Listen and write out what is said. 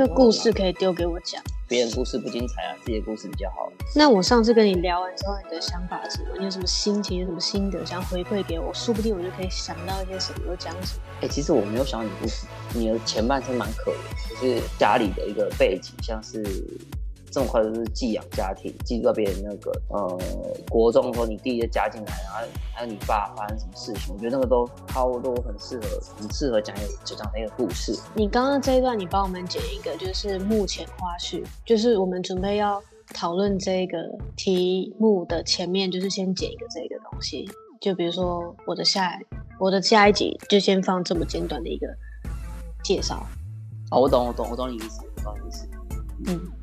那故事可以丢给我讲。别人故事不精彩啊，自己的故事比较好。那我上次跟你聊完之后，你的想法是什么？你有什么心情？有什么心得想回馈给我？说不定我就可以想到一些什么，又讲什么。哎，其实我没有想到你故事，你的前半生蛮可怜，就是家里的一个背景，像是。这么快就是寄养家庭，寄到别人那个呃国中的时候，你弟就加进来，然后还有你爸发生什么事情，我觉得那个都超多很适合，很适合讲一个就讲那个故事。你刚刚这一段，你帮我们剪一个，就是目前花絮，就是我们准备要讨论这个题目的前面，就是先剪一个这个东西，就比如说我的下我的下一集就先放这么简短的一个介绍。哦，我懂，我懂，我懂你意思，我懂你意思。嗯。